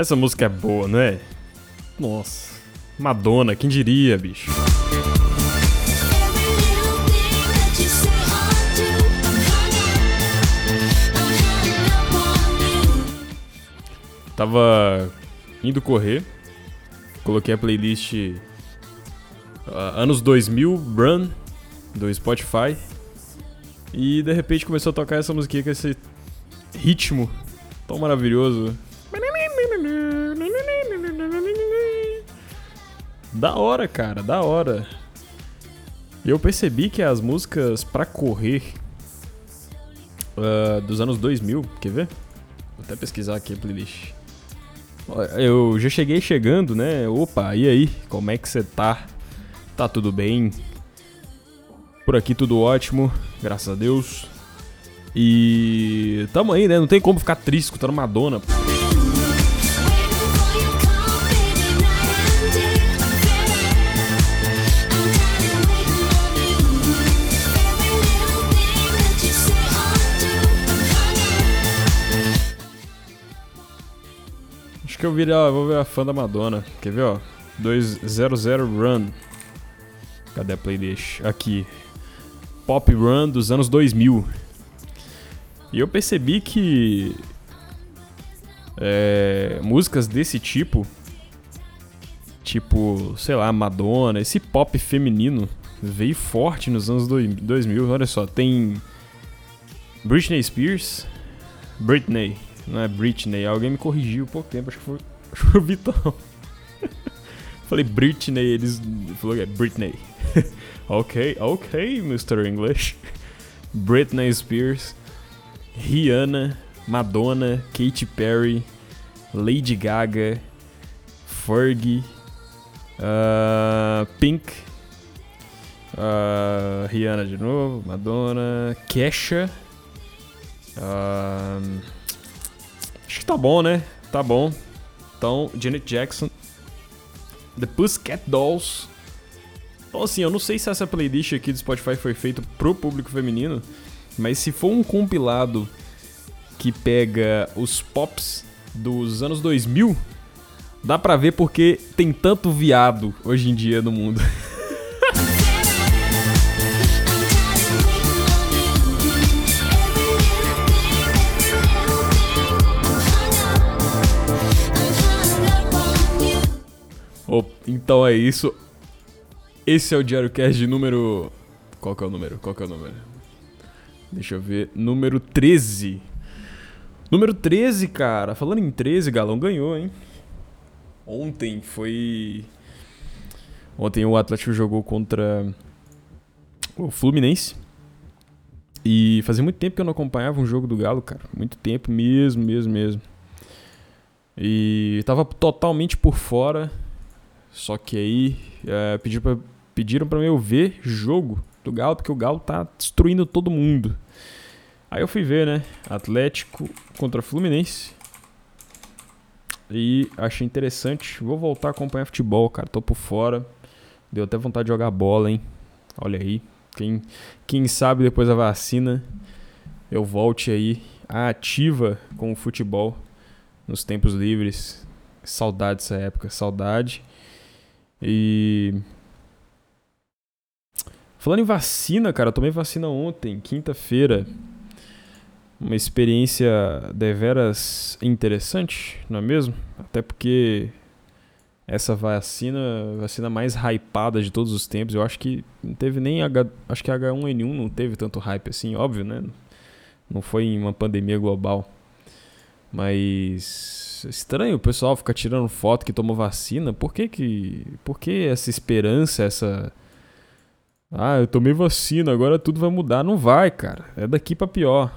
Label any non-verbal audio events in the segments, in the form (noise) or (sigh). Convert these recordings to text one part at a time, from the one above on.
Essa música é boa, não é? Nossa. Madonna, quem diria, bicho? Tava indo correr, coloquei a playlist ah, anos 2000 Run do Spotify e de repente começou a tocar essa musiquinha com esse ritmo tão maravilhoso. Da hora, cara, da hora. Eu percebi que as músicas pra correr ah, dos anos 2000, quer ver? Vou até pesquisar aqui a playlist. Eu já cheguei chegando, né? Opa, e aí? Como é que você tá? Tá tudo bem? Por aqui tudo ótimo, graças a Deus. E tamo aí, né? Não tem como ficar triste escutando Madonna. pô. Que eu virar, vou virar fã da Madonna. Quer ver, ó? 200 Run. Cadê a playlist? Aqui. Pop Run dos anos 2000. E eu percebi que é, músicas desse tipo, tipo, sei lá, Madonna, esse pop feminino veio forte nos anos doi- 2000. Olha só, tem Britney Spears, Britney, não é Britney. Alguém me corrigiu pouco tempo, acho que foi, (laughs) acho que foi o Vitão. (laughs) Falei Britney, eles falou que é Britney. (laughs) ok, ok, Mr. English. Britney Spears, Rihanna, Madonna, Katy Perry, Lady Gaga, Fergie, ah, Pink, ah, Rihanna de novo, Madonna, Kesha. ah, acho que tá bom, né? Tá bom. Então, Janet Jackson, The Pussycat Dolls. Então, assim, eu não sei se essa playlist aqui do Spotify foi feita pro público feminino, mas se for um compilado que pega os pops dos anos 2000, dá pra ver porque tem tanto viado hoje em dia no mundo. (laughs) então é isso. Esse é o Diário Cast de número. Qual que é o número? Qual que é o número? Deixa eu ver. Número 13. Número 13, cara. Falando em 13, Galão ganhou, hein? Ontem foi. Ontem o Atlético jogou contra o Fluminense. E fazia muito tempo que eu não acompanhava um jogo do Galo, cara. Muito tempo mesmo, mesmo, mesmo. E tava totalmente por fora. Só que aí é, pediram, pra, pediram eu ver jogo do Galo, porque o Galo tá destruindo todo mundo. Aí eu fui ver, né? Atlético contra Fluminense. E achei interessante. Vou voltar a acompanhar futebol, cara. Tô por fora. Deu até vontade de jogar bola, hein? Olha aí. Quem, quem sabe depois da vacina eu volte aí à ativa com o futebol nos tempos livres. Saudade dessa época, saudade. E. Falando em vacina, cara, eu tomei vacina ontem, quinta-feira. Uma experiência deveras interessante, não é mesmo? Até porque essa vacina, vacina mais hypada de todos os tempos, eu acho que não teve nem H, acho que H1N1 não teve tanto hype assim, óbvio, né? Não foi em uma pandemia global. Mas É estranho o pessoal ficar tirando foto que tomou vacina. Por que que. Por que essa esperança, essa. Ah, eu tomei vacina, agora tudo vai mudar. Não vai, cara. É daqui pra pior.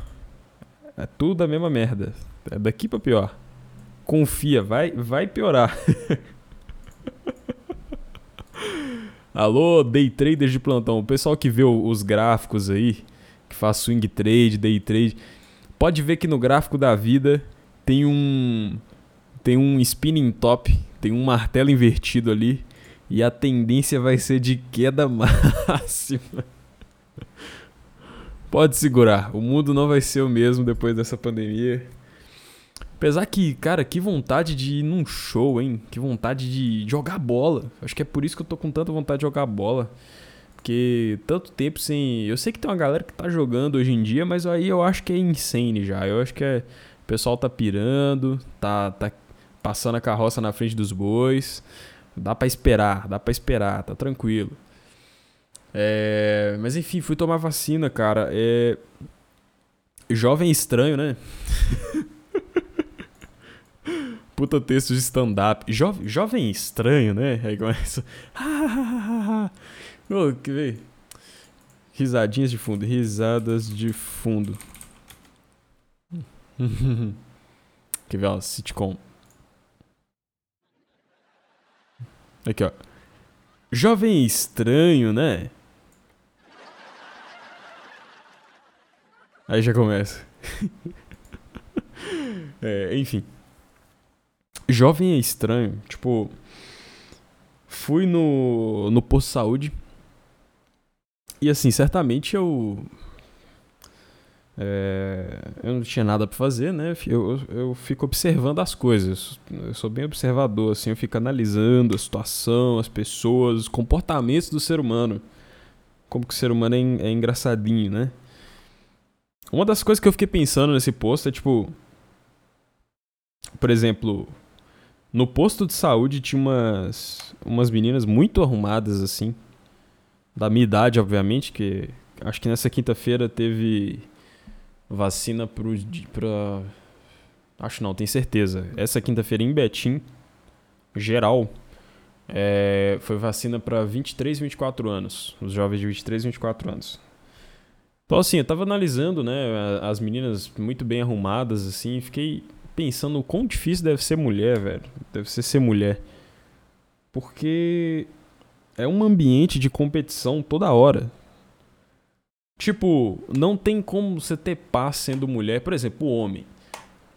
É tudo a mesma merda. É daqui pra pior. Confia, vai, vai piorar. (laughs) Alô, day traders de plantão. O pessoal que vê os gráficos aí, que faz swing trade, day trade, pode ver que no gráfico da vida tem um tem um spinning top, tem um martelo invertido ali e a tendência vai ser de queda (laughs) máxima. Pode segurar, o mundo não vai ser o mesmo depois dessa pandemia. Apesar que, cara, que vontade de ir num show, hein? Que vontade de jogar bola. Acho que é por isso que eu tô com tanta vontade de jogar bola. Porque tanto tempo sem. Eu sei que tem uma galera que tá jogando hoje em dia, mas aí eu acho que é insane já. Eu acho que é. O pessoal tá pirando, tá, tá passando a carroça na frente dos bois. Dá pra esperar, dá pra esperar, tá tranquilo. É, mas enfim, fui tomar vacina, cara. É, jovem estranho, né? (laughs) Puta texto de stand-up. Jovem, jovem estranho, né? Aí começa. (laughs) Ô, quer ver? Risadinhas de fundo. Risadas de fundo. (laughs) quer ver? Sitcom. Aqui, ó. Jovem estranho, né? Aí já começa. (laughs) é, enfim. Jovem é estranho. Tipo, fui no, no posto de saúde. E assim, certamente eu. É, eu não tinha nada pra fazer, né? Eu, eu, fico observando as coisas. Eu sou bem observador, assim. Eu fico analisando a situação, as pessoas, os comportamentos do ser humano. Como que o ser humano é, é engraçadinho, né? Uma das coisas que eu fiquei pensando nesse posto é tipo. Por exemplo, no posto de saúde tinha umas, umas meninas muito arrumadas, assim. Da minha idade, obviamente, que acho que nessa quinta-feira teve vacina di- pra. Acho não, tenho certeza. Essa quinta-feira em Betim, geral, é, foi vacina pra 23 e 24 anos. Os jovens de 23 e 24 anos. Então, assim, eu tava analisando, né, as meninas muito bem arrumadas, assim, fiquei pensando o quão difícil deve ser mulher, velho. Deve ser ser mulher. Porque é um ambiente de competição toda hora. Tipo, não tem como você ter paz sendo mulher. Por exemplo, o homem.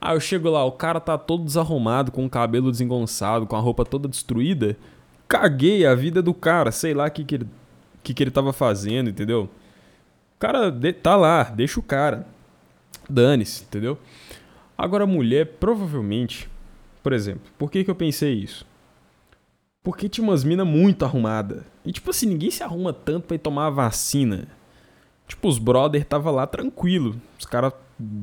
Ah, eu chego lá, o cara tá todo desarrumado, com o cabelo desengonçado, com a roupa toda destruída. Caguei a vida do cara, sei lá o que, que, ele, que, que ele tava fazendo, entendeu? O cara de- tá lá, deixa o cara. Dane-se, entendeu? Agora, a mulher, provavelmente, por exemplo, por que, que eu pensei isso? Porque tinha umas minas muito arrumadas. E, tipo assim, ninguém se arruma tanto pra ir tomar a vacina. Tipo, os brother tava lá tranquilo. Os caras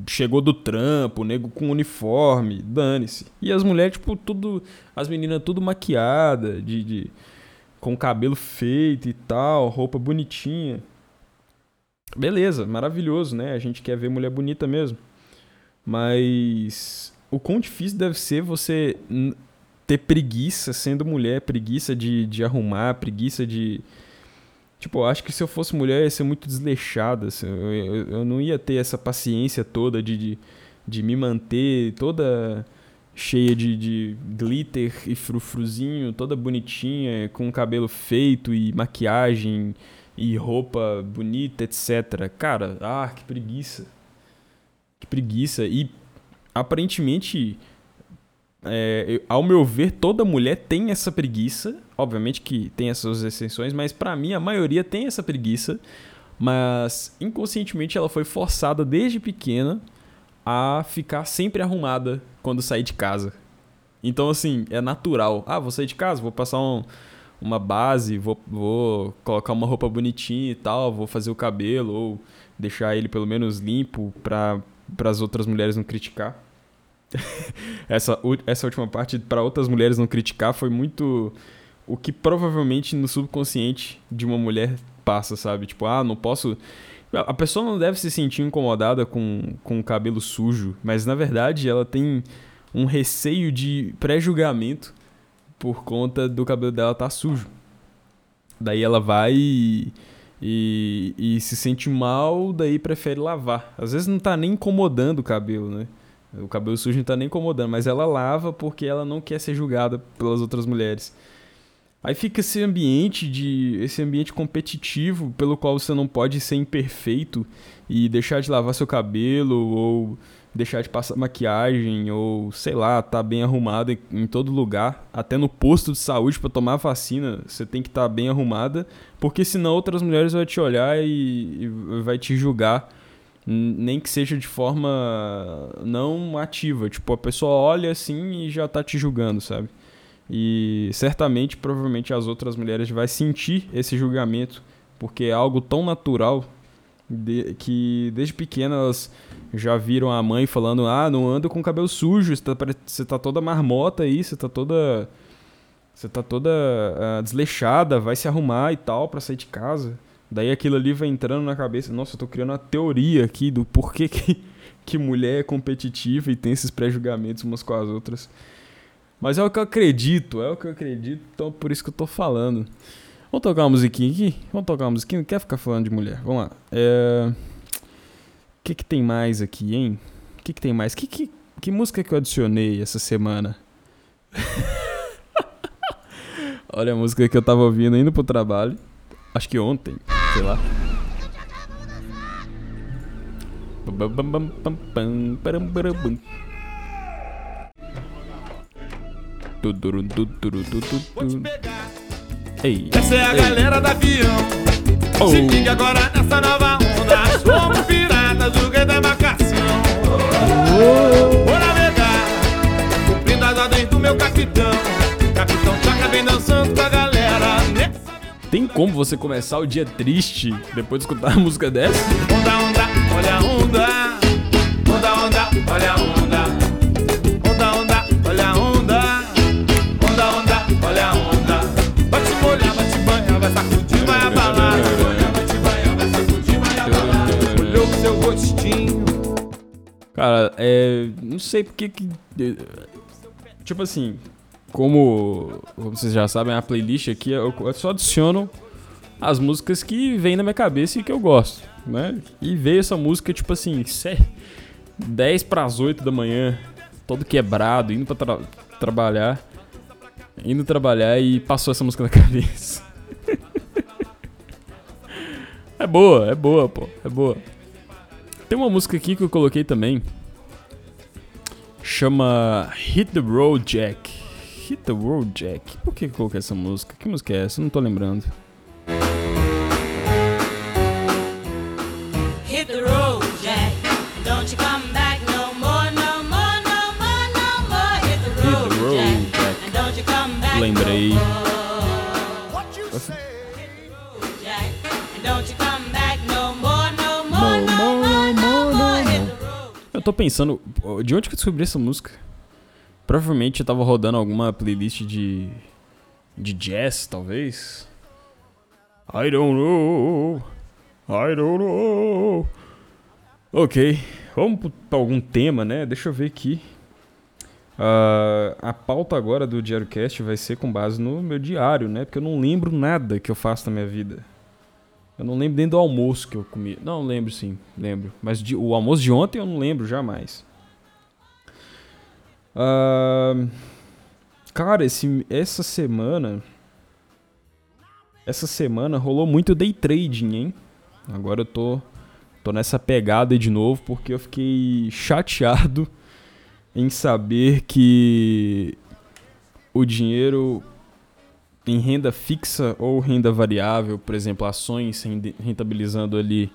chegou do trampo, nego com uniforme, dane-se. E as mulheres, tipo, tudo. As meninas tudo maquiada, de, de. com cabelo feito e tal, roupa bonitinha. Beleza, maravilhoso, né? A gente quer ver mulher bonita mesmo. Mas o quão difícil deve ser você ter preguiça sendo mulher, preguiça de, de arrumar, preguiça de. Tipo, eu acho que se eu fosse mulher eu ia ser muito desleixada. assim, Eu, eu, eu não ia ter essa paciência toda de, de, de me manter toda cheia de, de glitter e frufruzinho, toda bonitinha, com cabelo feito e maquiagem e roupa bonita, etc. Cara, ah, que preguiça. Que preguiça. E aparentemente, é, eu- ao meu ver, toda mulher tem essa preguiça. Obviamente que tem essas exceções, mas pra mim a maioria tem essa preguiça. Mas inconscientemente ela foi forçada desde pequena a ficar sempre arrumada quando sair de casa. Então, assim, é natural. Ah, vou sair de casa, vou passar um- uma base, vou, vou colocar uma roupa bonitinha e tal, vou fazer o cabelo, ou deixar ele pelo menos limpo para as outras mulheres não criticar. (laughs) essa, essa última parte, para outras mulheres não criticar, foi muito o que provavelmente no subconsciente de uma mulher passa, sabe? Tipo, ah, não posso. A pessoa não deve se sentir incomodada com, com o cabelo sujo, mas na verdade ela tem um receio de pré-julgamento por conta do cabelo dela tá sujo. Daí ela vai e, e, e se sente mal, daí prefere lavar. Às vezes não tá nem incomodando o cabelo, né? O cabelo sujo não tá nem incomodando, mas ela lava porque ela não quer ser julgada pelas outras mulheres. Aí fica esse ambiente de esse ambiente competitivo pelo qual você não pode ser imperfeito e deixar de lavar seu cabelo ou deixar de passar maquiagem ou sei lá, tá bem arrumada em, todo lugar, até no posto de saúde para tomar vacina, você tem que estar bem arrumada, porque senão outras mulheres vão te olhar e, e vai te julgar, nem que seja de forma não ativa, tipo a pessoa olha assim e já tá te julgando, sabe? E certamente, provavelmente as outras mulheres vai sentir esse julgamento, porque é algo tão natural de- que desde pequena elas já viram a mãe falando: "Ah, não anda com cabelo sujo, você tá, você tá toda marmota aí, você tá toda você tá toda ah, desleixada, vai se arrumar e tal pra sair de casa". Daí aquilo ali vai entrando na cabeça. Nossa, eu tô criando uma teoria aqui do porquê que (laughs) que mulher é competitiva e tem esses pré-julgamentos umas com as outras. Mas é o que eu acredito, é o que eu acredito, então por isso que eu tô falando. Vamos tocar uma musiquinha aqui? Vamos tocar uma musiquinha? Não quer ficar falando de mulher? Vamos lá. É... O que que tem mais aqui, hein? O que que tem mais? Que, que, que música que eu adicionei essa semana? (laughs) Olha a música que eu tava ouvindo indo pro trabalho. Acho que ontem, sei lá. Ei, Essa é a ei. galera da avião. Oh. Se liga agora nessa nova onda. Somos piratas do rei da embarcação. Vou navegar, cumprindo as ordens do meu capitão. Capitão Chaca vem dançando com a galera. Tem como você começar o dia triste depois de escutar (laughs) a música dessa? onda, onda, olha a onda. Onda, onda, olha a onda. Onda, onda, olha a onda. Onda, onda, olha a onda. Vai te molhar, vai te banhar, vai sacudir, vai abalar. Vai te banhar, vai sacudir, vai abalar. Olhou com seu rostinho. Cara, é. Não sei porque que. Tipo assim, como, vocês já sabem, a playlist aqui eu só adiciono as músicas que vêm na minha cabeça e que eu gosto, né? E veio essa música, tipo assim, sé- 10 pras 8 da manhã, todo quebrado, indo pra tra- trabalhar. Indo trabalhar e passou essa música na (laughs) cabeça. é boa, é boa, pô, é boa. Tem uma música aqui que eu coloquei também. Chama Hit the Road Jack. Hit the Road Jack. Por que eu coloquei essa música? Que música é essa? Eu não tô lembrando. Hit the road, Jack. Don't you come back no more, no more, no more, no more. Hit the Hit road, the road, Jack. Jack. And don't you come back Lembrei. no more, Jack. And don't you come back no more, no more, No no more, more, no no more, more. Hit no the road. Eu tô pensando, de onde que eu descobri essa música? Provavelmente eu tava rodando alguma playlist de. de jazz, talvez. I don't know. I don't know. Ok, vamos pra algum tema, né? Deixa eu ver aqui. Ah, a pauta agora do Diário Cast vai ser com base no meu diário, né? Porque eu não lembro nada que eu faço na minha vida. Eu não lembro nem do almoço que eu comi. Não, lembro sim, lembro. Mas de- o almoço de ontem eu não lembro jamais. Ah, cara, esse, essa semana. Essa semana rolou muito day trading, hein? Agora eu tô, tô nessa pegada de novo porque eu fiquei chateado (laughs) em saber que o dinheiro em renda fixa ou renda variável, por exemplo, ações rentabilizando ali,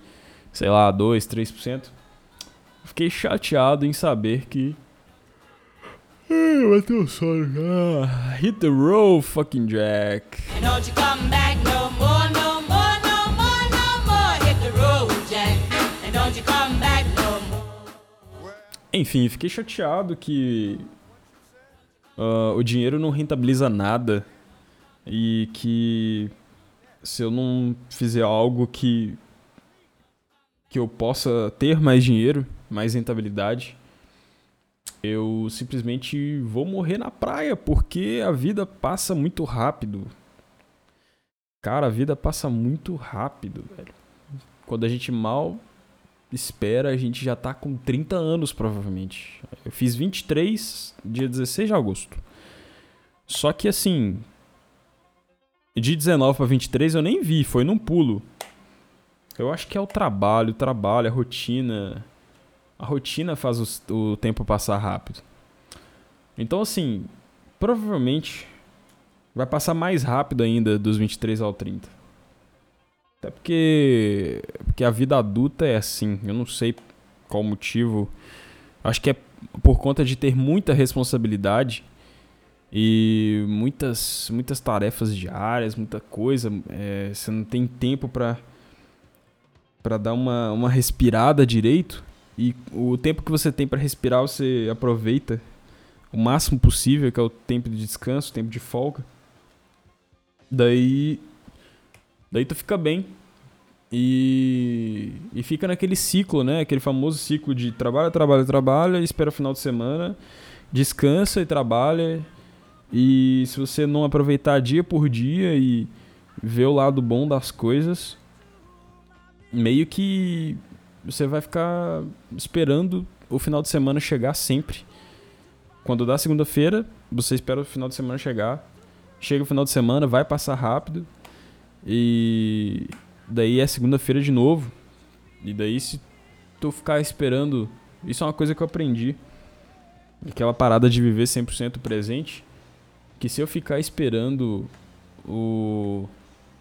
sei lá, 2, 3%. Fiquei chateado em saber que. Bateu o sono. Ah, hit the road, fucking Jack. And don't you come back no more, no more, no more, no more. Hit the road, Jack. And don't you come back no more. Enfim, fiquei chateado que ah, o dinheiro não rentabiliza nada e que se eu não fizer algo que que eu possa ter mais dinheiro, mais rentabilidade, eu simplesmente vou morrer na praia, porque a vida passa muito rápido. Cara, a vida passa muito rápido, velho. Quando a gente mal espera, a gente já tá com 30 anos, provavelmente. Eu fiz 23, dia 16 de agosto. Só que assim, de 19 pra 23 eu nem vi, foi num pulo. Eu acho que é o trabalho, o trabalho, a rotina. A rotina faz os- o, tempo passar rápido. Então, assim, provavelmente vai passar mais rápido ainda dos 23 ao 30. Até porque, porque a vida adulta é assim. Eu não sei qual motivo. Acho que é por conta de ter muita responsabilidade e muitas, muitas tarefas diárias, muita coisa. é, você não tem tempo pra para dar uma, uma respirada direito. E o tempo que você tem pra respirar, você aproveita o máximo possível, que é o tempo de descanso, o tempo de folga. Daí. Daí tu fica bem. E, e fica naquele ciclo, né? Aquele famoso ciclo de trabalha, trabalha, trabalha, espera o final de semana, descansa e trabalha. E se você não aproveitar dia por dia e ver o lado bom das coisas, meio que você vai ficar esperando o final de semana chegar sempre. Quando dá segunda-feira, você espera o final de semana chegar. Chega o final de semana, vai passar rápido. E daí é segunda-feira de novo. E daí se tu ficar esperando, isso é uma coisa que eu aprendi. Aquela parada de viver 100% presente, que se eu ficar esperando o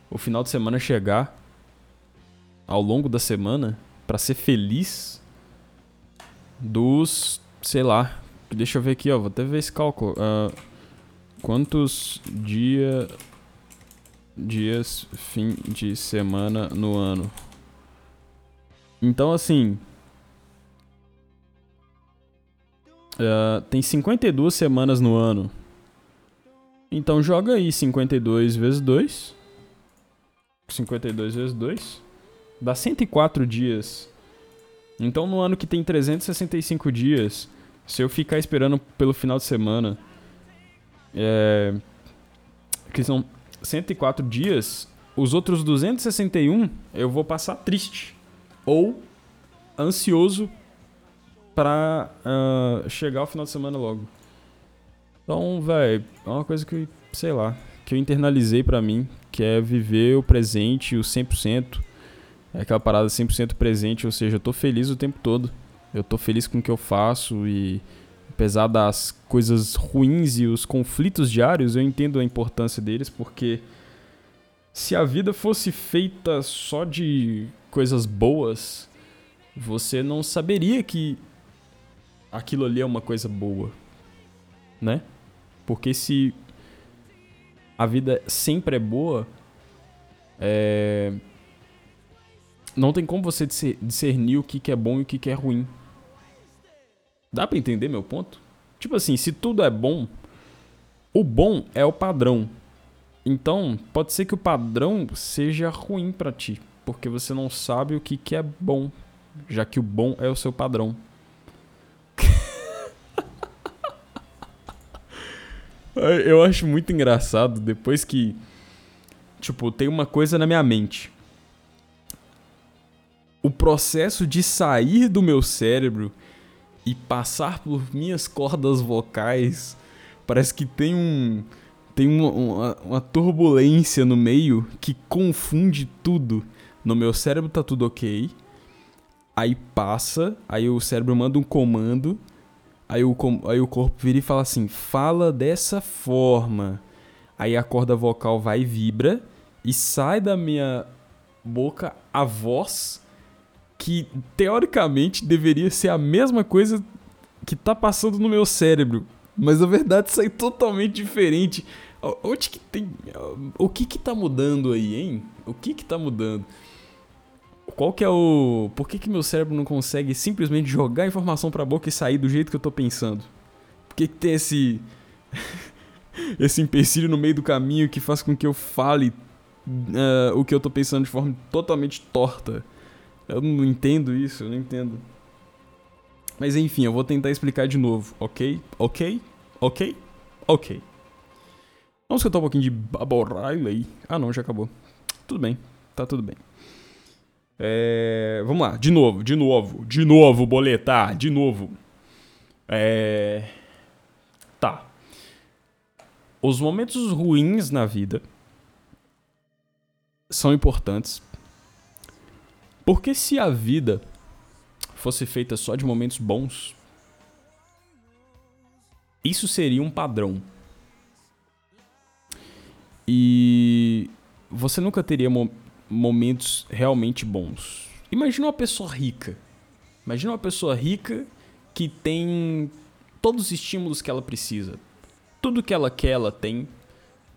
o final de semana chegar ao longo da semana pra ser feliz dos, sei lá, deixa eu ver aqui, ó, vou até ver esse cálculo. ah, quantos dia, dias fim de semana no ano? Então, assim, ah, tem 52 semanas no ano. Então joga aí 52 vezes 2. 52 vezes 2 dá 104 dias. Então, no ano que tem 365 dias, se eu ficar esperando pelo final de semana, é, que são 104 dias, os outros 261 eu vou passar triste ou ansioso pra ah, chegar ao final de semana logo. Então, velho, é uma coisa que, sei lá, que eu internalizei pra mim, que é viver o presente, o 100%. É aquela parada 100% presente, ou seja, eu tô feliz o tempo todo. Eu tô feliz com o que eu faço e apesar das coisas ruins e os conflitos diários, eu entendo a importância deles porque se a vida fosse feita só de coisas boas, você não saberia que aquilo ali é uma coisa boa, né? Porque se a vida sempre é boa, é... não tem como você discer- discernir o que, é bom e o que, que é ruim. Dá pra entender meu ponto? Tipo assim, se tudo é bom, o bom é o padrão. Então, pode ser que o padrão seja ruim pra ti, porque você não sabe o que, que é bom, já que o bom é o seu padrão. (laughs) Eu acho muito engraçado depois que. Tipo, tem uma coisa na minha mente. O processo de sair do meu cérebro e passar por minhas cordas vocais parece que tem um. Tem uma, uma, uma turbulência no meio que confunde tudo. No meu cérebro tá tudo ok. Aí passa, aí o cérebro manda um comando. Aí o, aí o corpo vira e fala assim: fala dessa forma. Aí a corda vocal vai e vibra e sai da minha boca a voz que teoricamente deveria ser a mesma coisa que tá passando no meu cérebro. Mas na verdade sai totalmente diferente. Onde que tem. O que que tá mudando aí, hein? O que que tá mudando? Qual que é o. Por que, que meu cérebro não consegue simplesmente jogar a informação pra boca e sair do jeito que eu tô pensando? Por que, que tem esse. (laughs) esse empecilho no meio do caminho que faz com que eu fale ah, o que eu tô pensando de forma totalmente torta? Eu não entendo isso, eu não entendo. Mas enfim, eu vou tentar explicar de novo, ok? Ok? Ok? Ok. Vamos escutar um pouquinho de Bubble Riley. Ah não, já acabou. Tudo bem, tá tudo bem. É, vamos lá, de novo, de novo, de novo, boletar, de novo. É, tá. Os momentos ruins na vida são importantes. Porque se a vida fosse feita só de momentos bons, isso seria um padrão. E você nunca teria mo- momentos realmente bons. Imagina uma pessoa rica. Imagina uma pessoa rica que tem todos os estímulos que ela precisa. Tudo que ela quer, ela tem.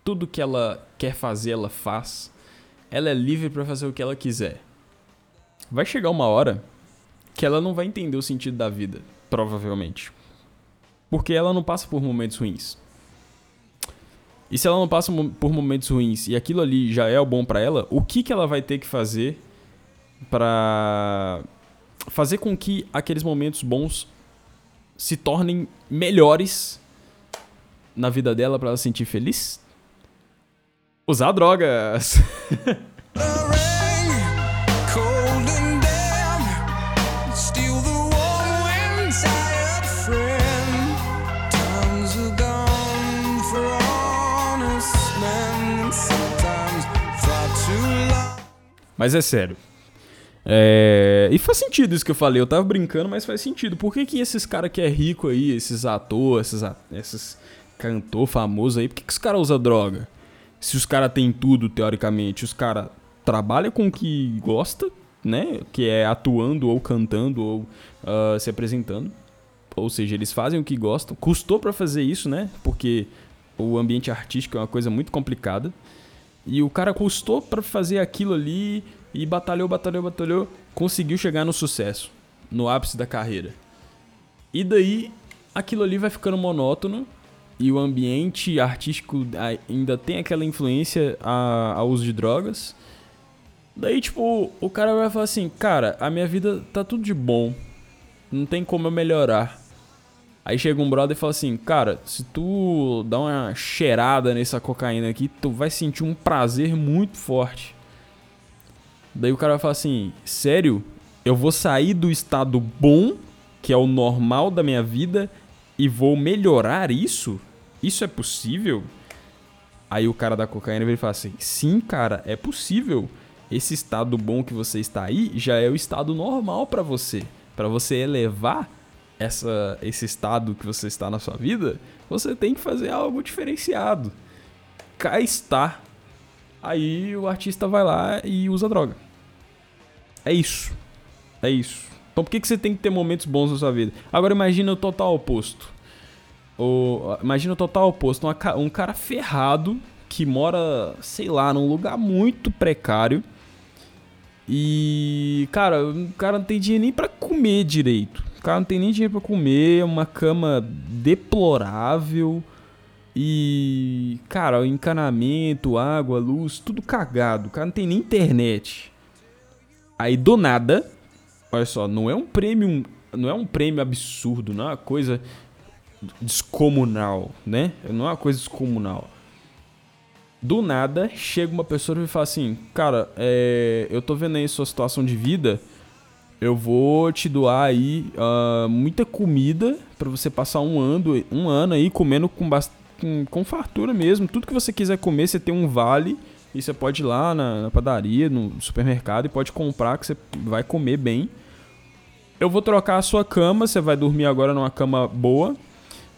Tudo que ela quer fazer, ela faz. Ela é livre para fazer o que ela quiser. Vai chegar uma hora que ela não vai entender o sentido da vida, provavelmente. Porque ela não passa por momentos ruins. E se ela não passa por momentos ruins e aquilo ali já é o bom pra ela, o que que ela vai ter que fazer pra fazer com que aqueles momentos bons se tornem melhores na vida dela pra ela se sentir feliz? Usar drogas. (laughs) Mas é sério. É, E faz sentido isso que eu falei. Eu tava brincando, mas faz sentido. Por que, que esses caras que é rico aí, esses atores, esses, a- esses cantor famoso aí, por que, que os caras usam droga? Se os caras têm tudo, teoricamente, os caras trabalham com o que gosta, né? Que é atuando ou cantando ou ah, se apresentando. Ou seja, eles fazem o que gostam. Custou pra fazer isso, né? Porque o ambiente artístico é uma coisa muito complicada. E o cara custou pra fazer aquilo ali e batalhou, batalhou, batalhou, conseguiu chegar no sucesso, no ápice da carreira. E daí aquilo ali vai ficando monótono e o ambiente artístico ainda tem aquela influência ao uso de drogas. Daí, tipo, o cara vai falar assim: Cara, a minha vida tá tudo de bom, não tem como eu melhorar. Aí chega um brother e fala assim: Cara, se tu dá uma cheirada nessa cocaína aqui, tu vai sentir um prazer muito forte. Daí o cara vai falar assim: Sério? Eu vou sair do estado bom, que é o normal da minha vida, e vou melhorar isso? Isso é possível? Aí o cara da cocaína vem e fala assim: Sim, cara, é possível. Esse estado bom que você está aí já é o estado normal pra você. Pra você elevar essa, esse estado que você está na sua vida, você tem que fazer algo diferenciado. Cá está. Aí o artista vai lá e usa droga. É isso. É isso. Então por que, que você tem que ter momentos bons na sua vida? Agora imagina o total oposto. O, imagina o total oposto. Um cara ferrado que mora, sei lá, num lugar muito precário. E, cara, o cara não tem dinheiro nem pra comer direito. O cara não tem nem dinheiro pra comer, é uma cama deplorável. E, cara, encanamento, água, luz, tudo cagado. O cara não tem nem internet. Aí do nada, olha só, não é um prêmio, não é um prêmio absurdo, não é uma coisa descomunal, né? Não é uma coisa descomunal. Do nada, chega uma pessoa e fala assim: Cara, é, eu tô vendo aí sua situação de vida. Eu vou te doar aí ah, muita comida pra você passar um ano, um ano aí comendo com, com, com fartura mesmo. Tudo que você quiser comer, você tem um vale. E você pode ir lá na, na padaria, no supermercado e pode comprar que você vai comer bem. Eu vou trocar a sua cama, você vai dormir agora numa cama boa.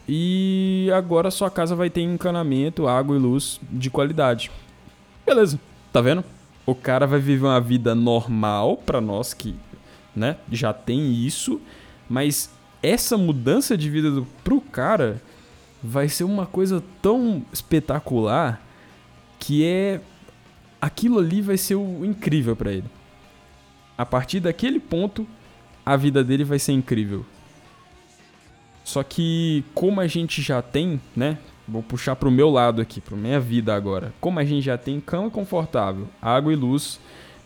E agora sua casa vai ter encanamento, água e luz de qualidade. Beleza, tá vendo? O cara vai viver uma vida normal pra nós que, né, já tem isso, mas essa mudança de vida do, pro cara vai ser uma coisa tão espetacular que é aquilo ali vai ser o incrível pra ele. A partir daquele ponto, a vida dele vai ser incrível. Só que como a gente já tem, né? Vou puxar pro meu lado aqui, pra minha vida agora. Como a gente já tem cama confortável, água e luz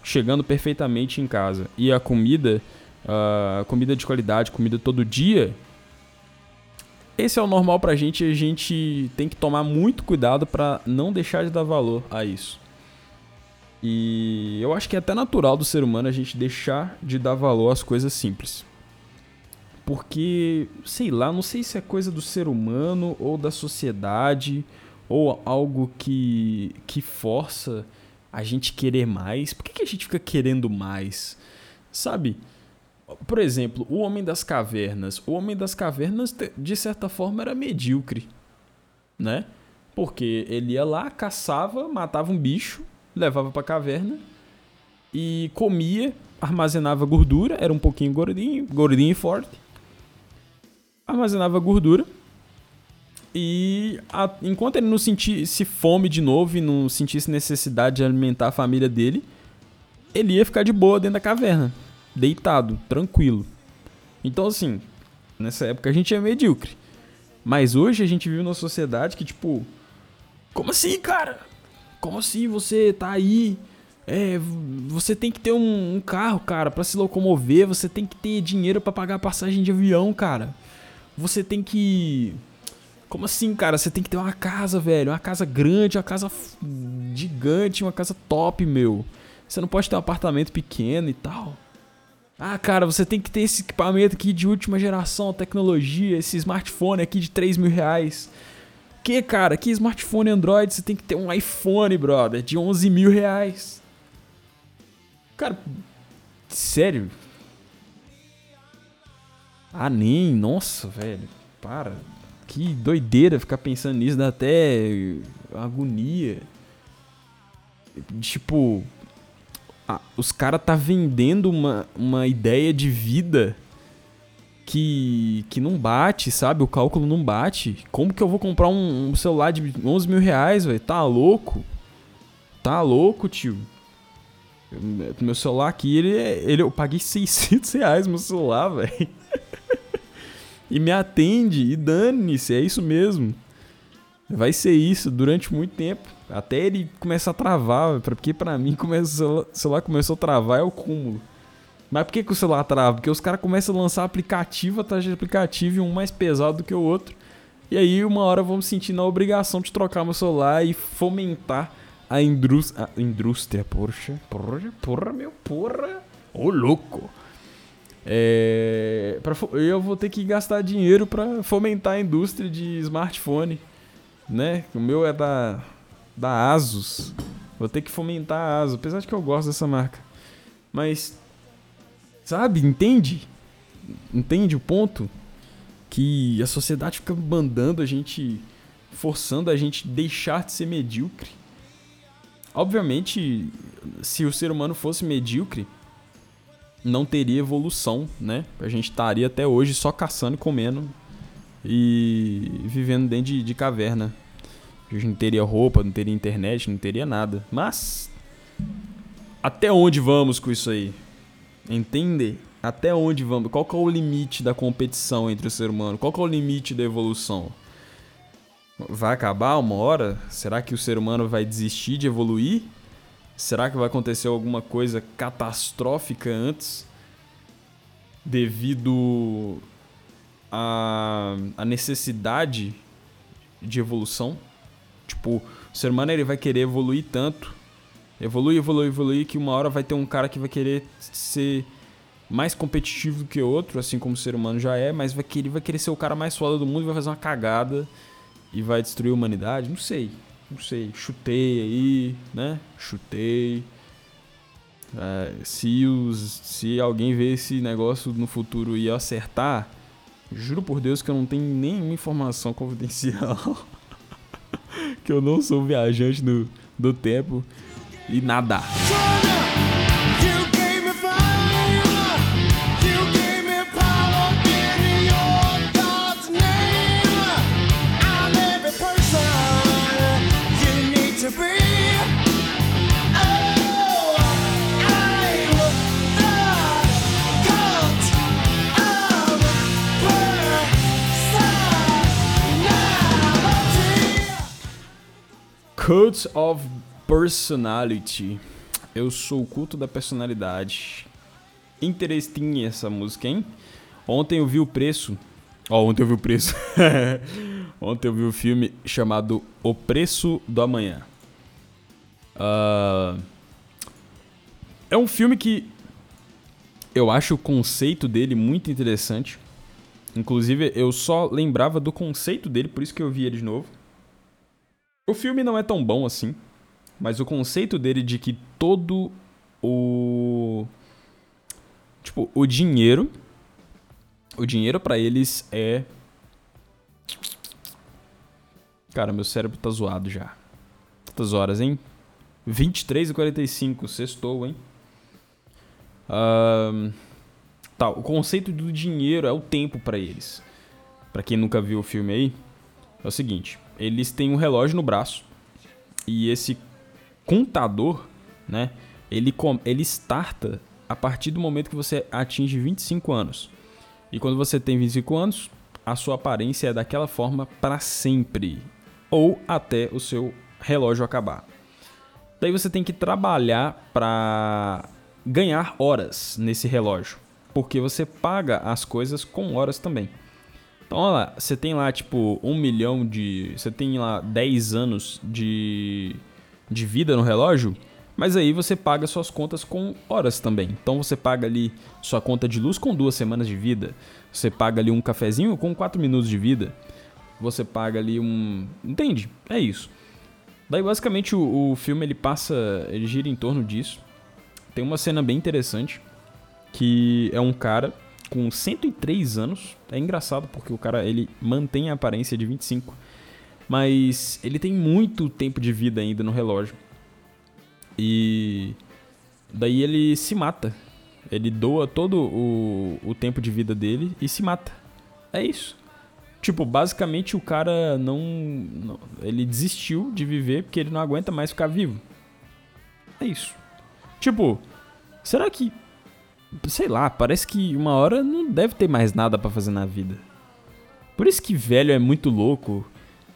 chegando perfeitamente em casa e a comida ah, comida de qualidade, comida todo dia, esse é o normal pra gente e a gente tem que tomar muito cuidado pra não deixar de dar valor a isso. E eu acho que é até natural do ser humano a gente deixar de dar valor às coisas simples. Porque, sei lá, não sei se é coisa do ser humano ou da sociedade ou algo que, que força a gente querer mais. Por que, que a gente fica querendo mais? Sabe? Por exemplo, o Homem das Cavernas. O Homem das Cavernas, de certa forma, era medíocre, né? Porque ele ia lá, caçava, matava um bicho, levava pra caverna e comia, armazenava gordura, era um pouquinho gordinho, gordinho e forte. Armazenava gordura. E a- enquanto ele não sentisse fome de novo e não sentisse necessidade de alimentar a família dele, ele ia ficar de boa dentro da caverna, deitado, tranquilo. Então, assim, nessa época a gente é medíocre. Mas hoje a gente vive numa sociedade que, tipo, como assim, cara? Como assim você tá aí? É, você tem que ter um, um carro, cara, pra se locomover. Você tem que ter dinheiro pra pagar a passagem de avião, cara. Você tem que. Como assim, cara? Você tem que ter uma casa, velho. Uma casa grande, uma casa gigante, uma casa top, meu. Você não pode ter um apartamento pequeno e tal. Ah, cara, você tem que ter esse equipamento aqui de última geração, tecnologia, esse smartphone aqui de 3 mil reais. Que, cara? Que smartphone Android? Você tem que ter um iPhone, brother, de 11 mil reais. Cara, sério? Ah, nem, nossa, velho, para. Que doideira ficar pensando nisso, dá até agonia. Tipo, os caras tá vendendo uma, uma ideia de vida que, que não bate, sabe? O cálculo não bate. Como que eu vou comprar um, um celular de 11 mil reais, velho? Tá louco? Tá louco, tio? Eu- Meu celular aqui, ele, é- ele eu paguei 600 reais no meu celular, (laughs) velho. E me atende, e dane-se, é isso mesmo. Vai ser isso durante muito tempo. Até ele começar a travar, porque pra mim começa, celular começou a travar é o cúmulo. Mas por que, que o celular trava? Porque os caras começam a lançar aplicativo atrás de aplicativo e um mais pesado do que o outro. E aí uma hora me sentir na obrigação de trocar meu celular e fomentar a indústria. A indústria, poxa, porra, porra, meu, porra. Ô louco! É, pra, eu vou ter que gastar dinheiro pra fomentar a indústria de smartphone, né? O meu é da, da Asus. Vou ter que fomentar a Asus, apesar de que eu gosto dessa marca. Mas, sabe, entende? Entende o ponto? Que a sociedade fica mandando a gente, forçando a gente deixar de ser medíocre. Obviamente, se o ser humano fosse medíocre, não teria evolução, né? A gente estaria até hoje só caçando e comendo e vivendo dentro de, de caverna. A gente não teria roupa, não teria internet, não teria nada. Mas até onde vamos com isso aí? Entende? Até onde vamos? Qual é o limite da competição entre o ser humano? Qual é o limite da evolução? Vai acabar uma hora? Será que o ser humano vai desistir de evoluir? Será que vai acontecer alguma coisa catastrófica antes? Devido à necessidade de evolução? Tipo, o ser humano ele vai querer evoluir tanto, evoluir, evoluir, evoluir, que uma hora vai ter um cara que vai querer ser mais competitivo do que outro, assim como o ser humano já é, mas vai querer, vai querer ser o cara mais foda do mundo vai fazer uma cagada e vai destruir a humanidade? Não sei. Não sei. Chutei aí, né? Chutei. É, se, os, se alguém ver esse negócio no futuro e acertar, juro por Deus que eu não tenho nenhuma informação (laughs) confidencial. que eu não sou viajante do, do tempo e nada. Cult of Personality. Eu sou o culto da personalidade. interesting essa música, hein? Ontem eu vi o preço. Ó, ontem eu vi o preço. (laughs) ontem eu vi o filme chamado O Preço do Amanhã. Ah, é um filme que eu acho o conceito dele muito interessante. Inclusive, eu só lembrava do conceito dele, por isso que eu vi ele de novo. O filme não é tão bom assim, mas o conceito dele de que todo o tipo, o dinheiro o dinheiro pra eles é Cara, meu cérebro tá zoado já. Quantas horas, hein? 23 e 45, sextou, hein? Ahn, Tá, o conceito do dinheiro é o tempo pra eles. Pra quem nunca viu o filme aí, é o seguinte: eles têm um relógio no braço e esse contador, né? Ele ele starta a partir do momento que você atinge 25 anos. E quando você tem 25 anos, a sua aparência é daquela forma para sempre ou até o seu relógio acabar. Daí você tem que trabalhar para ganhar horas nesse relógio, porque você paga as coisas com horas também. Então, olha lá, você tem lá, tipo, um milhão de. Você tem lá 10 anos de, de vida no relógio, mas aí você paga suas contas com horas também. Então, você paga ali sua conta de luz com duas semanas de vida. Você paga ali um cafezinho com 4 minutos de vida. Você paga ali um. Entende? É isso. Daí, basicamente, o, o filme ele passa. Ele gira em torno disso. Tem uma cena bem interessante que é um cara com 103 anos. É engraçado porque o cara ele mantém a aparência de 25, mas ele tem muito tempo de vida ainda no relógio. E daí ele se mata. Ele doa todo o, o tempo de vida dele e se mata. É isso. Tipo, basicamente o cara não, não. Ele desistiu de viver porque ele não aguenta mais ficar vivo. É isso. Tipo, será que sei lá, parece que uma hora não deve ter mais nada pra fazer na vida. Por isso que velho é muito louco.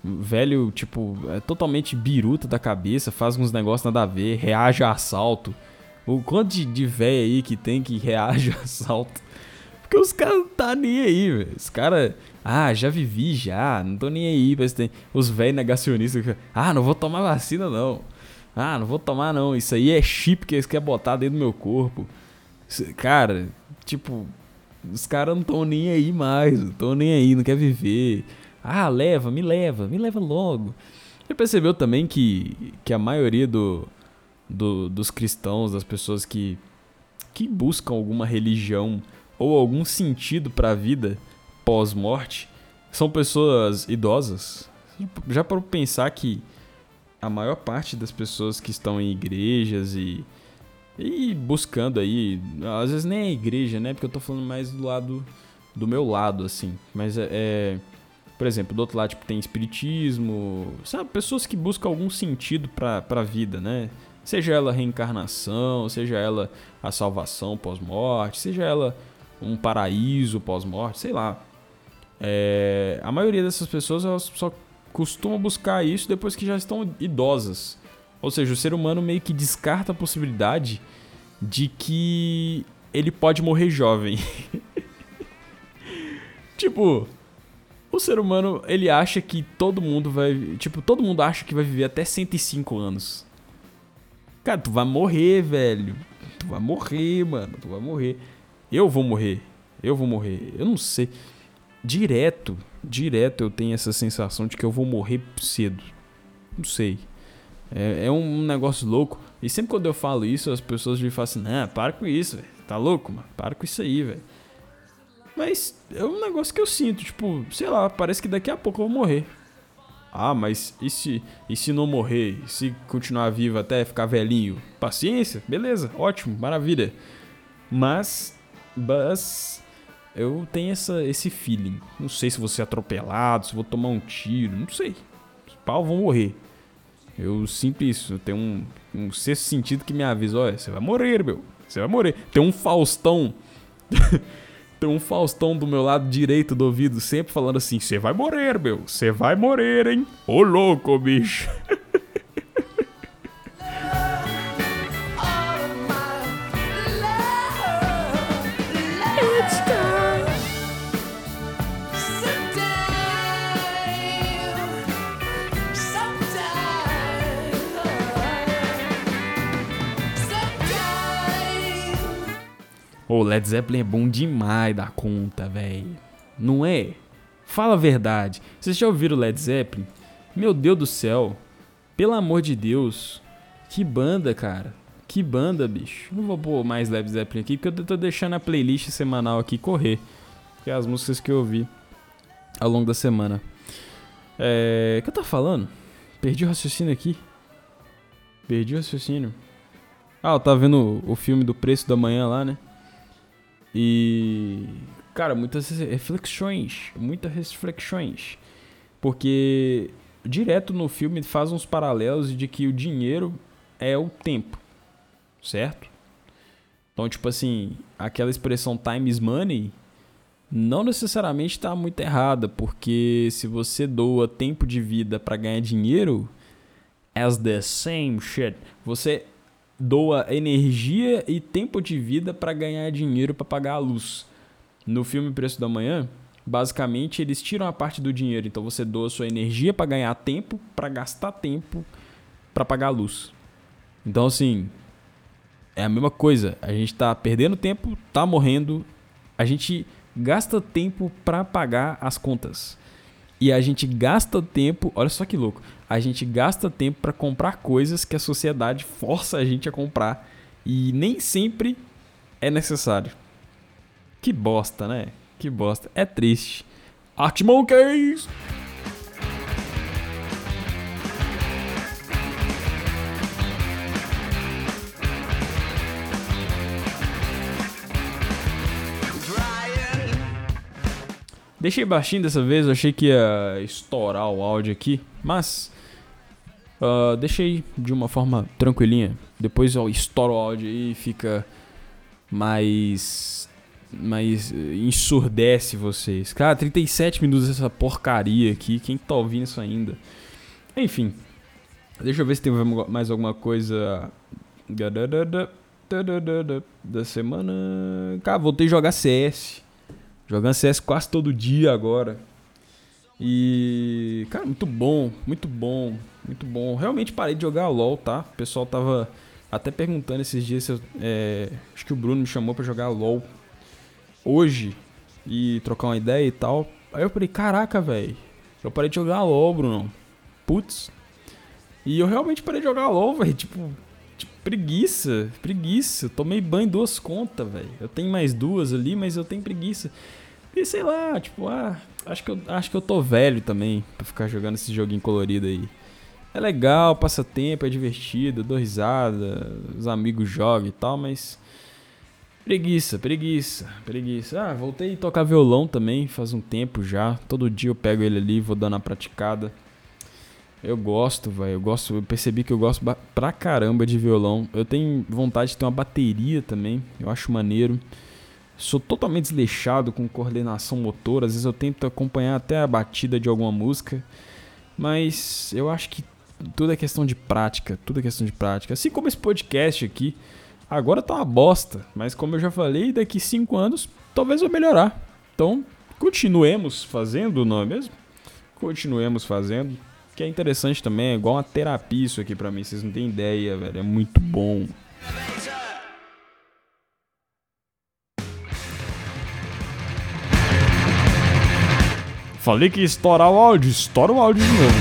Velho, tipo, é totalmente biruta da cabeça, faz uns negócios nada a ver, reage a assalto. O quanto de, de velho aí que tem que (laughs) reage a assalto. Porque os caras não tá nem aí, velho. Os caras, ah, já vivi já, não tô nem aí. Mas tem os velhos negacionistas que ah, não vou tomar vacina não. Ah, não vou tomar não. Isso aí é chip que eles querem botar dentro do meu corpo. Cara, tipo, os caras não estão nem aí mais, não estão nem aí, não quer viver. Ah, leva, me leva, me leva logo. Você percebeu também que, que a maioria do, do- dos cristãos, das pessoas que, que buscam alguma religião ou algum sentido para a vida pós-morte, são pessoas idosas? Já para pensar que a maior parte das pessoas que estão em igrejas e e buscando aí, às vezes nem a igreja, né? Porque eu tô falando mais do lado do meu lado, assim. Mas é, é- por exemplo, do outro lado, tipo, tem espiritismo, sabe? Pessoas que buscam algum sentido pra, pra vida, né? Seja ela reencarnação, seja ela a salvação pós-morte, seja ela um paraíso pós-morte, sei lá. É, a maioria dessas pessoas elas só costumam buscar isso depois que já estão idosas. Ou seja, o ser humano meio que descarta a possibilidade de que ele pode morrer jovem. (laughs) tipo, o ser humano, ele acha que todo mundo vai, tipo, todo mundo acha que vai viver até 105 anos. Cara, tu vai morrer, velho. Tu vai morrer, mano. Tu vai morrer. Eu vou morrer. Eu vou morrer. Eu não sei. Direto, direto eu tenho essa sensação de que eu vou morrer cedo. Não sei. É, é um negócio louco. E sempre quando eu falo isso, as pessoas me falam assim: Não, para com isso, velho. Tá louco, mano? Para com isso aí, velho. Mas é um negócio que eu sinto, tipo, sei lá, parece que daqui a pouco eu vou morrer. Ah, mas e se, e se não morrer? E se continuar vivo até ficar velhinho? Paciência, beleza, ótimo, maravilha. Mas, mas eu tenho essa, esse feeling. Não sei se vou ser atropelado, se vou tomar um tiro, não sei. Os pau vão morrer. Eu sinto isso. Tenho um, um sexto sentido que me avisa: olha, você vai morrer, meu. Você vai morrer. Tem um Faustão. (laughs) Tem um Faustão do meu lado direito do ouvido, sempre falando assim: você vai morrer, meu. Você vai morrer, hein? Ô louco, bicho. (laughs) Ô, Led Zeppelin é bom demais da conta, velho. Não é? Fala a verdade. Vocês já ouviram Led Zeppelin? Meu Deus do céu. Pelo amor de Deus. Que banda, cara. Que banda, bicho. Não vou pôr mais Led Zeppelin aqui, porque eu tô deixando a playlist semanal aqui correr. Que é as músicas que eu ouvi ao longo da semana. É. O que eu tava falando? Perdi o raciocínio aqui. Perdi o raciocínio. Ah, eu tava vendo o filme do Preço da Manhã lá, né? E. Cara, muitas reflexões. Muitas reflexões. Porque direto no filme faz uns paralelos de que o dinheiro é o tempo. Certo? Então, tipo assim, aquela expressão time is money não necessariamente está muito errada, porque se você doa tempo de vida para ganhar dinheiro, as the same shit, você doa energia e tempo de vida para ganhar dinheiro para pagar a luz. No filme Preço da Manhã, basicamente eles tiram a parte do dinheiro, então você doa sua energia para ganhar tempo, para gastar tempo para pagar a luz. Então assim, é a mesma coisa, a gente tá perdendo tempo, tá morrendo, a gente gasta tempo para pagar as contas. E a gente gasta tempo, olha só que louco, a gente gasta tempo para comprar coisas que a sociedade força a gente a comprar e nem sempre é necessário. Que bosta, né? Que bosta. É triste. Art Monkeys! Deixei baixinho dessa vez, eu achei que ia estourar o áudio aqui, mas ah, deixei de uma forma tranquilinha. Depois eu estouro o áudio aí e fica mais. mais. eh, ensurdece vocês. Cara, 37 minutos dessa porcaria aqui, quem tá ouvindo isso ainda? Enfim, deixa eu ver se tem mais alguma coisa da semana. Cara, voltei a jogar CS. Jogando CS quase todo dia agora. E. Cara, muito bom, muito bom, muito bom. Realmente parei de jogar LOL, tá? O pessoal tava até perguntando esses dias se eu. é, acho que o Bruno me chamou pra jogar LOL hoje e trocar uma ideia e tal. Aí eu falei, caraca, velho. Eu parei de jogar LOL, Bruno. Putz. E eu realmente parei de jogar LOL, (laughs) velho. Tipo, tipo, preguiça, preguiça. Tomei banho duas contas, velho. Eu tenho mais duas ali, mas eu tenho preguiça. E sei lá, tipo, ah, acho que eu, acho que eu tô velho também pra ficar jogando esse joguinho colorido aí. É legal, passa tempo, é divertido, dou risada, os amigos jogam e tal, mas. Preguiça, preguiça, preguiça. Ah, voltei a tocar violão também, faz um tempo já. Todo dia eu pego ele ali, vou dando a praticada. Eu gosto, velho. Eu gosto, eu percebi que eu gosto pra caramba de violão. Eu tenho vontade de ter uma bateria também. Eu acho maneiro. Sou totalmente desleixado com coordenação motora. Às vezes eu tento acompanhar até a batida de alguma música. Mas eu acho que tudo é questão de prática. Tudo é questão de prática. Assim como esse podcast aqui. Agora tá uma bosta. Mas como eu já falei, daqui cinco anos talvez vai melhorar. Então, continuemos fazendo, não é mesmo? Continuemos fazendo. Que é interessante também. É igual uma terapia isso aqui pra mim. Vocês não têm ideia, velho. É muito bom. Falei que ia estourar o áudio, estoura o áudio de novo.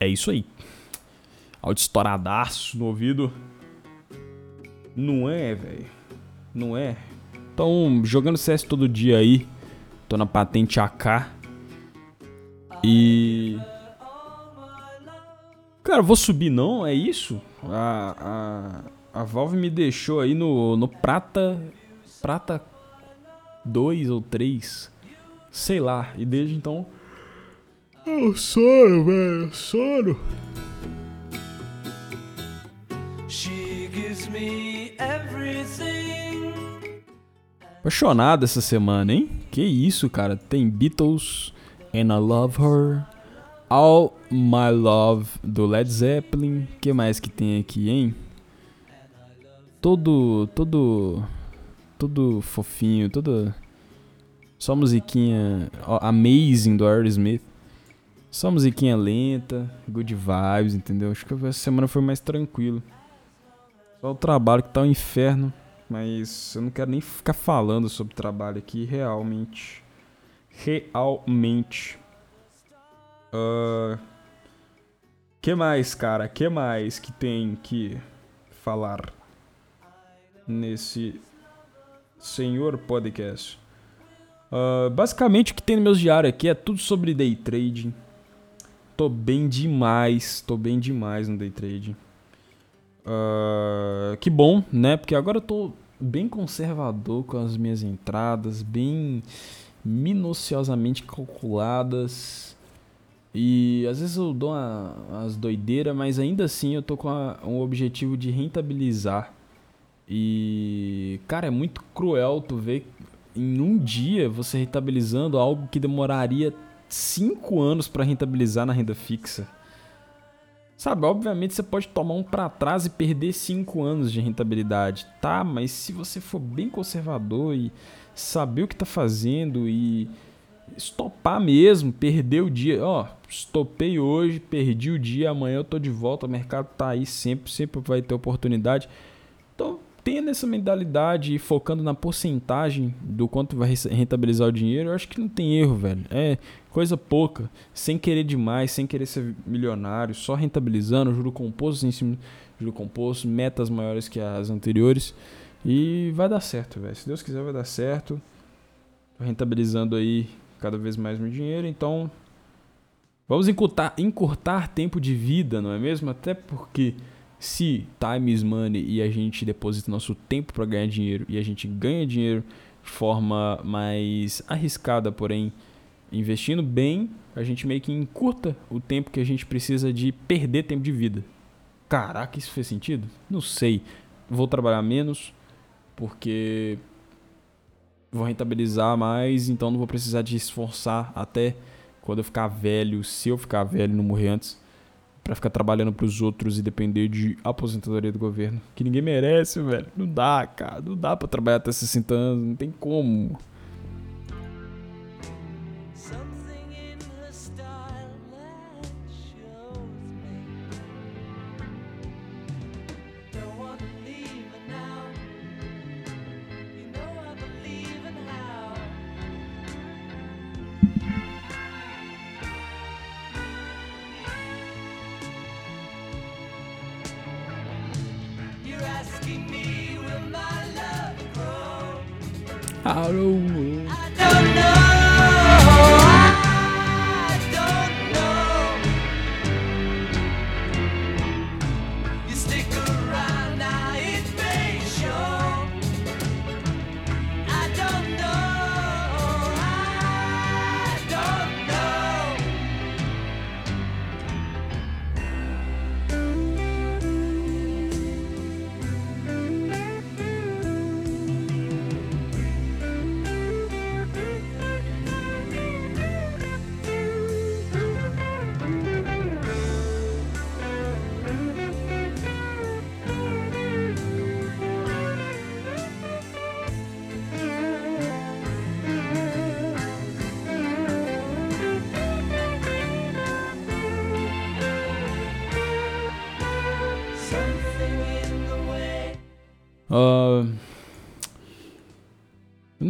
É isso aí. Áudio estouradaço no ouvido. Não é, velho. Não é. Então, jogando CS todo dia aí. Tô na patente AK. E. Cara, vou subir não, é isso? A, a, a Valve me deixou aí no, no Prata. Prata 2 ou 3. Sei lá. E desde então. Eu sono, velho. Sono. She gives me everything. Apaixonado essa semana, hein? Que isso, cara. Tem Beatles and I Love Her. All My Love do Led Zeppelin. que mais que tem aqui, hein? Todo. Todo. Todo fofinho, todo. Só musiquinha amazing do Aerosmith. Só musiquinha lenta, good vibes, entendeu? Acho que essa semana foi mais tranquilo. Só o trabalho que tá um inferno, mas eu não quero nem ficar falando sobre trabalho aqui, realmente. Realmente. Ah, que mais, cara? Que mais que tem que falar nesse senhor podcast? Ah, basicamente o que tem no meus diários aqui é tudo sobre day trading. Tô bem demais, tô bem demais no day trading. Ah, que bom, né? Porque agora eu tô bem conservador com as minhas entradas, bem minuciosamente calculadas. E às vezes eu dou uma- umas doideiras, mas ainda assim eu tô com a- um objetivo de rentabilizar. E, cara, é muito cruel tu ver em um dia você rentabilizando algo que demoraria 5 anos pra rentabilizar na renda fixa. Sabe, obviamente você pode tomar um pra trás e perder 5 anos de rentabilidade, tá? Mas se você for bem conservador e saber o que tá fazendo e estopar mesmo, perder o dia, ó, estopei hoje, perdi o dia, amanhã eu tô de volta, o mercado tá aí sempre, sempre vai ter oportunidade. Então, tendo essa mentalidade e focando na porcentagem do quanto vai rentabilizar o dinheiro, eu acho que não tem erro, velho. É coisa pouca, sem querer demais, sem querer ser milionário, só rentabilizando, juro composto em cima juro composto, metas maiores que as anteriores. E vai dar certo, velho. Se Deus quiser, vai dar certo. Tô rentabilizando aí cada vez mais meu dinheiro, então vamos encurtar, encurtar tempo de vida, não é mesmo? Até porque se time is money e a gente deposita nosso tempo para ganhar dinheiro e a gente ganha dinheiro de forma mais arriscada, porém investindo bem, a gente meio que encurta o tempo que a gente precisa de perder tempo de vida. Caraca, isso fez sentido? Não sei. Vou trabalhar menos porque vou rentabilizar mais, então não vou precisar de esforçar até quando eu ficar velho, se eu ficar velho e não morrer antes, pra ficar trabalhando pros outros e depender de aposentadoria do governo. Que ninguém merece, velho. Não dá, cara. Não dá pra trabalhar até 60 anos, não tem como.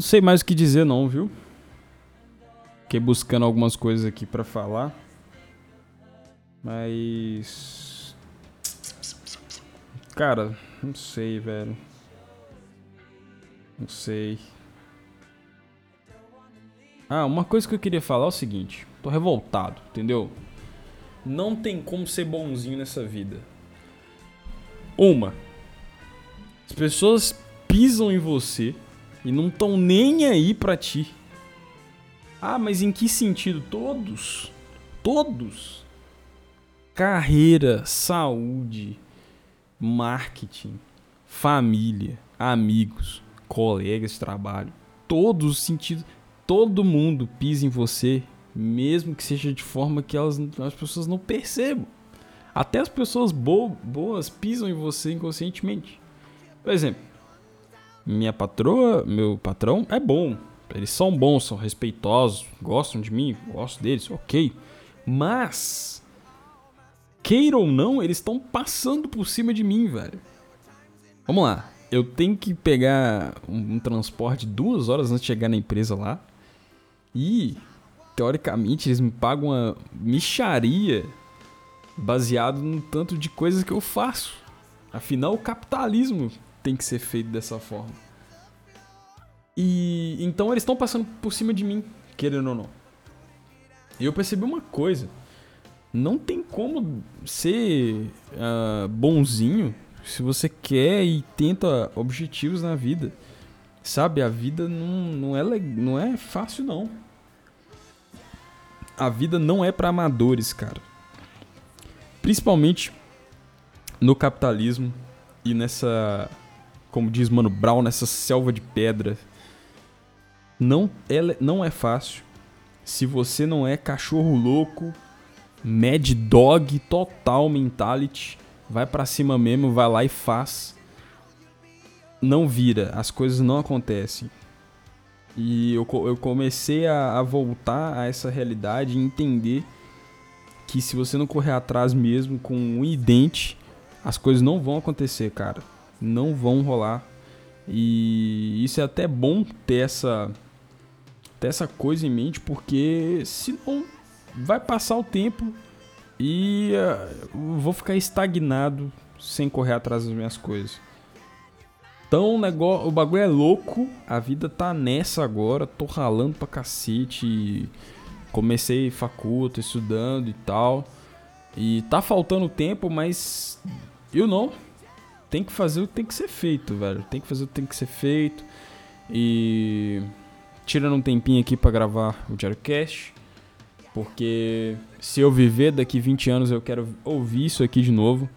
Sei mais o que dizer não, viu? Fiquei buscando algumas coisas aqui pra falar. Mas cara, não sei, velho. Não sei. Ah, uma coisa que eu queria falar é o seguinte, tô revoltado, entendeu? Não tem como ser bonzinho nessa vida. Uma, as pessoas pisam em você e não estão nem aí pra ti. Ah, mas em que sentido? Todos. Todos. Carreira, saúde, marketing, família, amigos, colegas de trabalho. Todos os sentidos. Todo mundo pisa em você, mesmo que seja de forma que elas, as pessoas não percebam. Até as pessoas bo boas pisam em você inconscientemente. Por exemplo, minha patroa, meu patrão é bom. Eles são bons, são respeitosos, gostam de mim, gosto deles, ok. Mas, queira ou não, eles estão passando por cima de mim, velho. Vamos lá. Eu tenho que pegar um, um transporte duas horas antes de chegar na empresa lá. E, teoricamente, eles me pagam uma micharia baseado no tanto de coisas que eu faço. Afinal, o capitalismo tem que ser feito dessa forma. E então eles estão passando por cima de mim, querendo ou não. E eu percebi uma coisa. Não tem como ser ah, bonzinho se você quer e tenta objetivos na vida. Sabe, a vida não, não, é, não é fácil, não. A vida não é pra amadores, cara. Principalmente no capitalismo e nessa, como diz Mano Brown, nessa selva de pedra. Não le- não é fácil se você não é cachorro louco, mad dog total mentality, vai pra cima mesmo, vai lá e faz. Não vira, as coisas não acontecem. E eu, eu comecei a, a voltar a essa realidade e entender que se você não correr atrás mesmo com um dente, as coisas não vão acontecer, cara. Não vão rolar. E isso é até bom ter essa ter essa coisa em mente, porque senão vai passar o tempo e eu vou ficar estagnado sem correr atrás das minhas coisas. Então o, negócio, o bagulho é louco, a vida tá nessa agora, tô ralando pra cacete. Comecei facul, tô estudando e tal. E tá faltando tempo, mas eu não. Tem que fazer o que tem que ser feito, velho. Tem que fazer o que tem que ser feito. E tirando um tempinho aqui pra gravar o Diário. Porque se eu viver daqui 20 anos, eu quero ouvir isso aqui de novo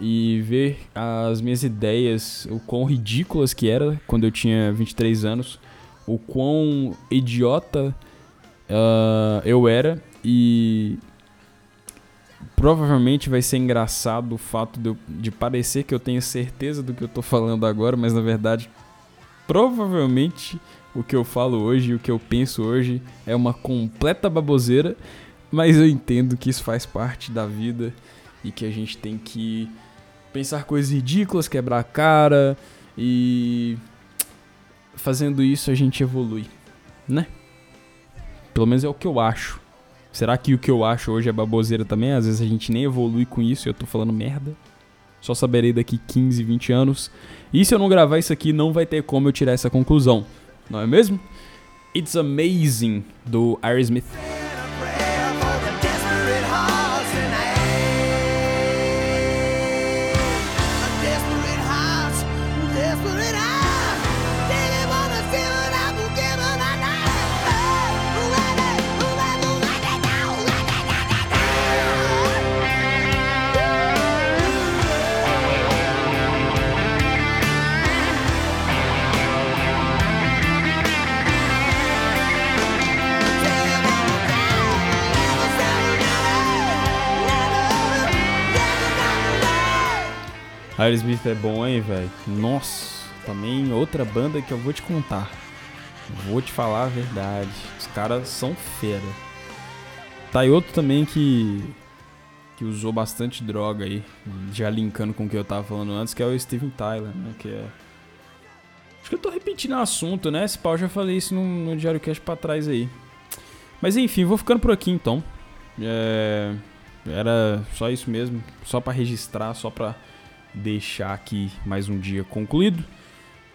e ver as minhas ideias, o quão ridículas que era quando eu tinha 23 anos, o quão idiota ah, eu era e provavelmente vai ser engraçado o fato de, eu- de parecer que eu tenho certeza do que eu tô falando agora, mas na verdade provavelmente o que eu falo hoje e o que eu penso hoje é uma completa baboseira, mas eu entendo que isso faz parte da vida e que a gente tem que pensar coisas ridículas, quebrar a cara e fazendo isso a gente evolui, né? Pelo menos é o que eu acho. Será que o que eu acho hoje é baboseira também? Às vezes a gente nem evolui com isso e eu tô falando merda. Só saberei daqui 15, 20 anos. E se eu não gravar isso aqui, não vai ter como eu tirar essa conclusão. Não é mesmo? It's Amazing, do Aerosmith. Aerosmith é bom, hein, velho? Nossa, também outra banda que eu vou te contar. Vou te falar a verdade. Os caras são fera. Tá aí outro também que que usou bastante droga aí, já linkando com o que eu tava falando antes, que é o Steven Tyler, né? Que é. Acho que eu tô repetindo o assunto, né? Esse pau já falei isso no, no Diário Cast pra trás aí. Mas enfim, vou ficando por aqui então. É, Era só isso mesmo, só pra registrar, só pra deixar aqui mais um dia concluído.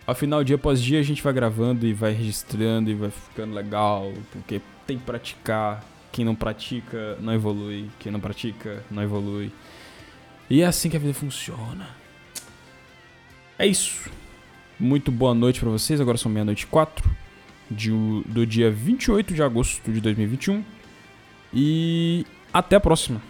Afinal, dia após dia a gente vai gravando e vai registrando e vai ficando legal, porque tem que praticar. Quem não pratica não evolui, quem não pratica não evolui. E é assim que a vida funciona. É isso. Muito boa noite pra vocês. Agora são meia-noite e quatro de, do dia 28 de agosto de 2021. E até a próxima.